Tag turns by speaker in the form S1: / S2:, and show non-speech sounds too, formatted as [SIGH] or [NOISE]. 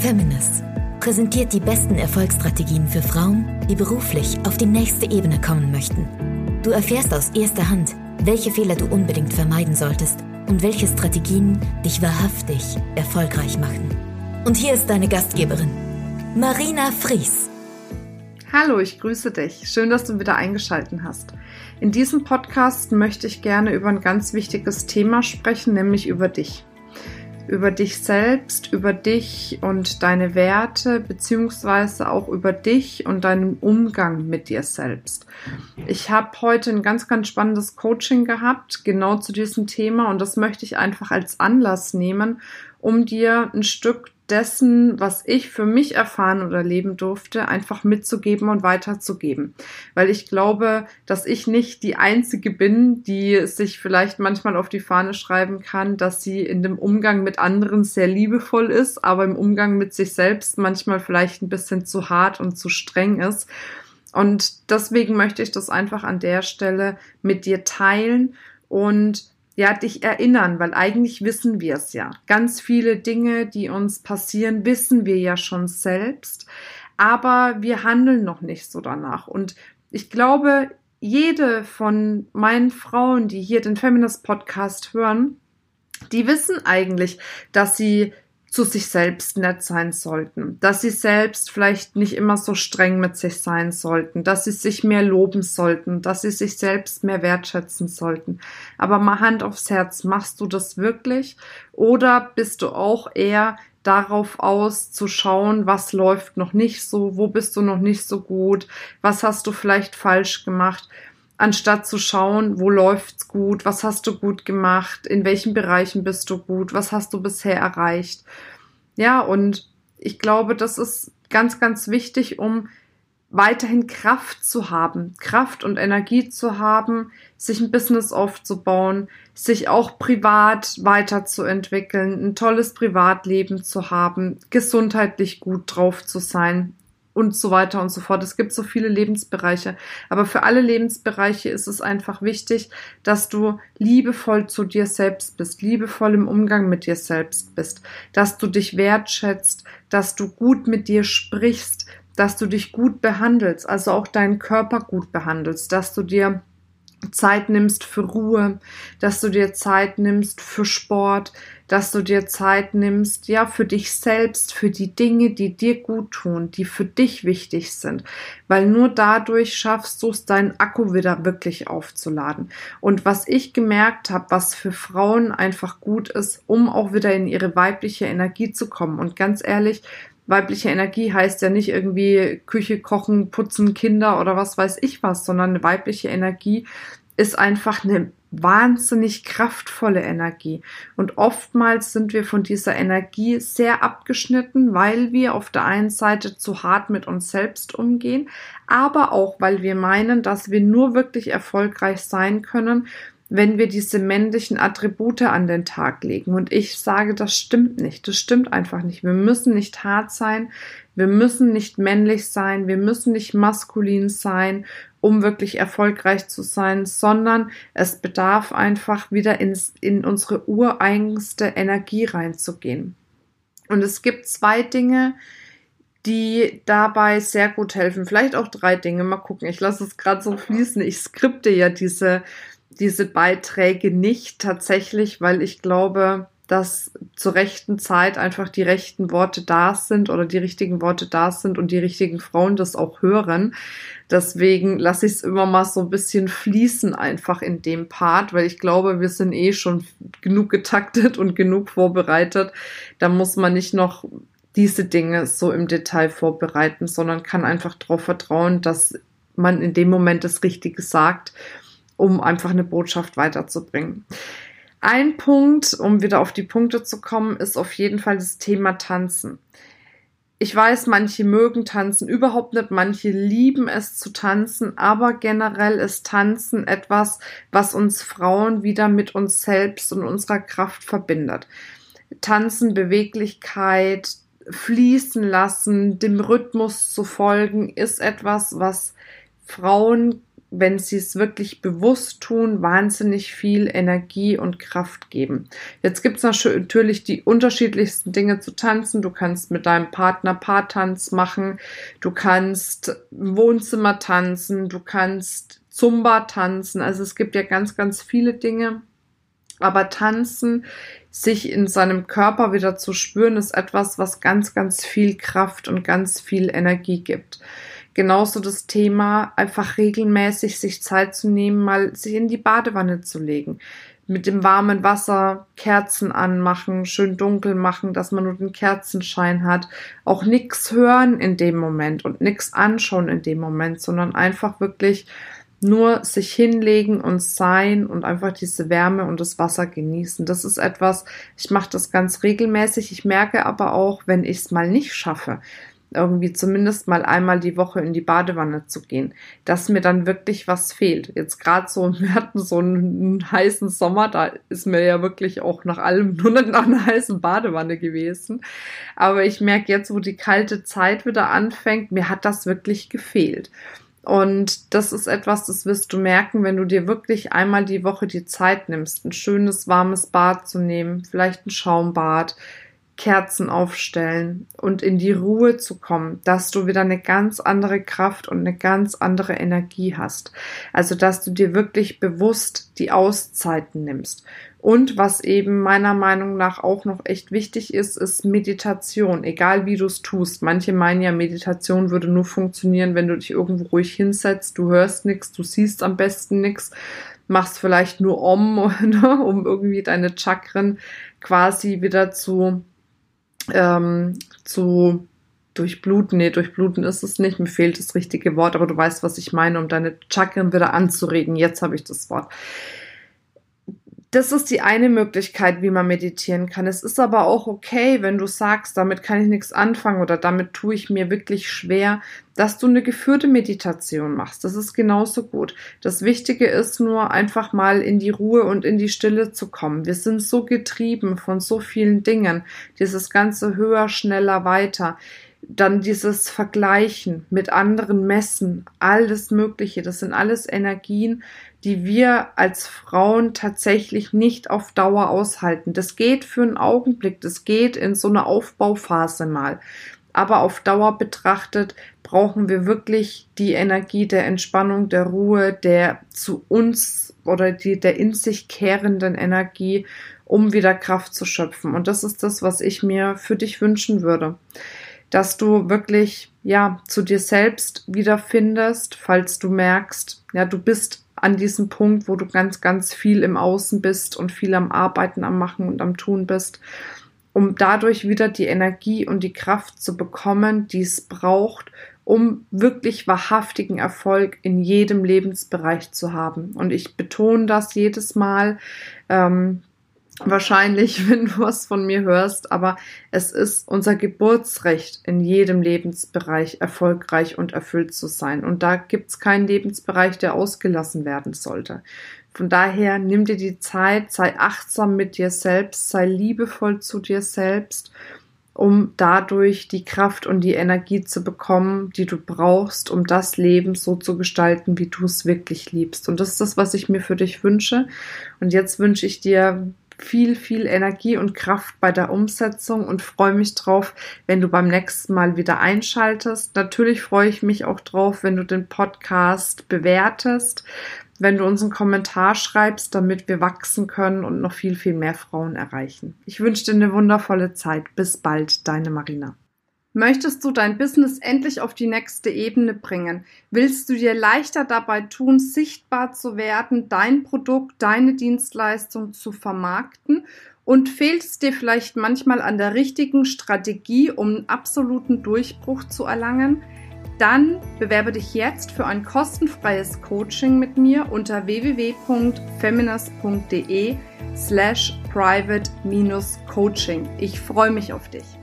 S1: Feminist präsentiert die besten Erfolgsstrategien für Frauen, die beruflich auf die nächste Ebene kommen möchten. Du erfährst aus erster Hand, welche Fehler du unbedingt vermeiden solltest und welche Strategien dich wahrhaftig erfolgreich machen. Und hier ist deine Gastgeberin, Marina Fries.
S2: Hallo, ich grüße dich. Schön, dass du wieder eingeschaltet hast. In diesem Podcast möchte ich gerne über ein ganz wichtiges Thema sprechen, nämlich über dich über dich selbst, über dich und deine Werte, beziehungsweise auch über dich und deinen Umgang mit dir selbst. Ich habe heute ein ganz, ganz spannendes Coaching gehabt, genau zu diesem Thema, und das möchte ich einfach als Anlass nehmen, um dir ein Stück dessen, was ich für mich erfahren oder leben durfte, einfach mitzugeben und weiterzugeben. Weil ich glaube, dass ich nicht die Einzige bin, die sich vielleicht manchmal auf die Fahne schreiben kann, dass sie in dem Umgang mit anderen sehr liebevoll ist, aber im Umgang mit sich selbst manchmal vielleicht ein bisschen zu hart und zu streng ist. Und deswegen möchte ich das einfach an der Stelle mit dir teilen und ja, dich erinnern, weil eigentlich wissen wir es ja. Ganz viele Dinge, die uns passieren, wissen wir ja schon selbst, aber wir handeln noch nicht so danach. Und ich glaube, jede von meinen Frauen, die hier den Feminist Podcast hören, die wissen eigentlich, dass sie zu sich selbst nett sein sollten, dass sie selbst vielleicht nicht immer so streng mit sich sein sollten, dass sie sich mehr loben sollten, dass sie sich selbst mehr wertschätzen sollten. Aber mal Hand aufs Herz, machst du das wirklich? Oder bist du auch eher darauf aus zu schauen, was läuft noch nicht so, wo bist du noch nicht so gut, was hast du vielleicht falsch gemacht anstatt zu schauen, wo läuft's gut, was hast du gut gemacht, in welchen Bereichen bist du gut, was hast du bisher erreicht. Ja, und ich glaube, das ist ganz, ganz wichtig, um weiterhin Kraft zu haben, Kraft und Energie zu haben, sich ein Business aufzubauen, sich auch privat weiterzuentwickeln, ein tolles Privatleben zu haben, gesundheitlich gut drauf zu sein, und so weiter und so fort. Es gibt so viele Lebensbereiche. Aber für alle Lebensbereiche ist es einfach wichtig, dass du liebevoll zu dir selbst bist, liebevoll im Umgang mit dir selbst bist, dass du dich wertschätzt, dass du gut mit dir sprichst, dass du dich gut behandelst, also auch deinen Körper gut behandelst, dass du dir Zeit nimmst für Ruhe, dass du dir Zeit nimmst für Sport, dass du dir Zeit nimmst, ja, für dich selbst, für die Dinge, die dir gut tun, die für dich wichtig sind, weil nur dadurch schaffst du es, deinen Akku wieder wirklich aufzuladen. Und was ich gemerkt habe, was für Frauen einfach gut ist, um auch wieder in ihre weibliche Energie zu kommen. Und ganz ehrlich, weibliche Energie heißt ja nicht irgendwie Küche, Kochen, Putzen, Kinder oder was weiß ich was, sondern weibliche Energie ist einfach eine wahnsinnig kraftvolle Energie. Und oftmals sind wir von dieser Energie sehr abgeschnitten, weil wir auf der einen Seite zu hart mit uns selbst umgehen, aber auch, weil wir meinen, dass wir nur wirklich erfolgreich sein können, wenn wir diese männlichen Attribute an den Tag legen. Und ich sage, das stimmt nicht. Das stimmt einfach nicht. Wir müssen nicht hart sein. Wir müssen nicht männlich sein. Wir müssen nicht maskulin sein, um wirklich erfolgreich zu sein, sondern es bedarf einfach wieder ins, in unsere ureigenste Energie reinzugehen. Und es gibt zwei Dinge, die dabei sehr gut helfen. Vielleicht auch drei Dinge. Mal gucken. Ich lasse es gerade so fließen. Ich skripte ja diese diese Beiträge nicht tatsächlich, weil ich glaube, dass zur rechten Zeit einfach die rechten Worte da sind oder die richtigen Worte da sind und die richtigen Frauen das auch hören. Deswegen lasse ich es immer mal so ein bisschen fließen einfach in dem Part, weil ich glaube, wir sind eh schon genug getaktet und genug vorbereitet. Da muss man nicht noch diese Dinge so im Detail vorbereiten, sondern kann einfach darauf vertrauen, dass man in dem Moment das Richtige sagt um einfach eine Botschaft weiterzubringen. Ein Punkt, um wieder auf die Punkte zu kommen, ist auf jeden Fall das Thema Tanzen. Ich weiß, manche mögen tanzen überhaupt nicht, manche lieben es zu tanzen, aber generell ist Tanzen etwas, was uns Frauen wieder mit uns selbst und unserer Kraft verbindet. Tanzen, Beweglichkeit, fließen lassen, dem Rhythmus zu folgen, ist etwas, was Frauen wenn sie es wirklich bewusst tun, wahnsinnig viel Energie und Kraft geben. Jetzt gibt es natürlich die unterschiedlichsten Dinge zu tanzen. Du kannst mit deinem Partner Paartanz machen, du kannst Wohnzimmer tanzen, du kannst Zumba tanzen. Also es gibt ja ganz, ganz viele Dinge. Aber tanzen, sich in seinem Körper wieder zu spüren, ist etwas, was ganz, ganz viel Kraft und ganz viel Energie gibt. Genauso das Thema, einfach regelmäßig sich Zeit zu nehmen, mal sich in die Badewanne zu legen. Mit dem warmen Wasser Kerzen anmachen, schön dunkel machen, dass man nur den Kerzenschein hat. Auch nichts hören in dem Moment und nichts anschauen in dem Moment, sondern einfach wirklich nur sich hinlegen und sein und einfach diese Wärme und das Wasser genießen. Das ist etwas, ich mache das ganz regelmäßig. Ich merke aber auch, wenn ich es mal nicht schaffe, irgendwie zumindest mal einmal die Woche in die Badewanne zu gehen, dass mir dann wirklich was fehlt. Jetzt gerade so, [LAUGHS] wir hatten so einen heißen Sommer, da ist mir ja wirklich auch nach allem [LAUGHS] nur noch nach einer heißen Badewanne gewesen. Aber ich merke jetzt, wo die kalte Zeit wieder anfängt, mir hat das wirklich gefehlt. Und das ist etwas, das wirst du merken, wenn du dir wirklich einmal die Woche die Zeit nimmst, ein schönes warmes Bad zu nehmen, vielleicht ein Schaumbad, Kerzen aufstellen und in die Ruhe zu kommen, dass du wieder eine ganz andere Kraft und eine ganz andere Energie hast. Also, dass du dir wirklich bewusst die Auszeiten nimmst. Und was eben meiner Meinung nach auch noch echt wichtig ist, ist Meditation, egal wie du es tust. Manche meinen ja, Meditation würde nur funktionieren, wenn du dich irgendwo ruhig hinsetzt, du hörst nichts, du siehst am besten nichts, machst vielleicht nur Om, [LAUGHS] ne, um irgendwie deine Chakren quasi wieder zu ähm, zu durchbluten. Nee, durchbluten ist es nicht. Mir fehlt das richtige Wort, aber du weißt, was ich meine, um deine Chakren wieder anzuregen. Jetzt habe ich das Wort. Das ist die eine Möglichkeit, wie man meditieren kann. Es ist aber auch okay, wenn du sagst, damit kann ich nichts anfangen oder damit tue ich mir wirklich schwer, dass du eine geführte Meditation machst. Das ist genauso gut. Das Wichtige ist nur einfach mal in die Ruhe und in die Stille zu kommen. Wir sind so getrieben von so vielen Dingen. Dieses ganze höher, schneller, weiter dann dieses Vergleichen mit anderen Messen, alles Mögliche, das sind alles Energien, die wir als Frauen tatsächlich nicht auf Dauer aushalten. Das geht für einen Augenblick, das geht in so eine Aufbauphase mal. Aber auf Dauer betrachtet brauchen wir wirklich die Energie der Entspannung, der Ruhe, der zu uns oder die, der in sich kehrenden Energie, um wieder Kraft zu schöpfen. Und das ist das, was ich mir für dich wünschen würde dass du wirklich, ja, zu dir selbst wiederfindest, falls du merkst, ja, du bist an diesem Punkt, wo du ganz, ganz viel im Außen bist und viel am Arbeiten, am Machen und am Tun bist, um dadurch wieder die Energie und die Kraft zu bekommen, die es braucht, um wirklich wahrhaftigen Erfolg in jedem Lebensbereich zu haben. Und ich betone das jedes Mal, ähm, wahrscheinlich, [LAUGHS] wenn du was von mir hörst, aber es ist unser Geburtsrecht, in jedem Lebensbereich erfolgreich und erfüllt zu sein. Und da gibt's keinen Lebensbereich, der ausgelassen werden sollte. Von daher nimm dir die Zeit, sei achtsam mit dir selbst, sei liebevoll zu dir selbst, um dadurch die Kraft und die Energie zu bekommen, die du brauchst, um das Leben so zu gestalten, wie du es wirklich liebst. Und das ist das, was ich mir für dich wünsche. Und jetzt wünsche ich dir viel, viel Energie und Kraft bei der Umsetzung und freue mich drauf, wenn du beim nächsten Mal wieder einschaltest. Natürlich freue ich mich auch drauf, wenn du den Podcast bewertest, wenn du uns einen Kommentar schreibst, damit wir wachsen können und noch viel, viel mehr Frauen erreichen. Ich wünsche dir eine wundervolle Zeit. Bis bald, deine Marina. Möchtest du dein Business endlich auf die nächste Ebene bringen? Willst du dir leichter dabei tun, sichtbar zu werden, dein Produkt, deine Dienstleistung zu vermarkten? Und fehlt es dir vielleicht manchmal an der richtigen Strategie, um einen absoluten Durchbruch zu erlangen? Dann bewerbe dich jetzt für ein kostenfreies Coaching mit mir unter www.feminist.de slash private-coaching. Ich freue mich auf dich.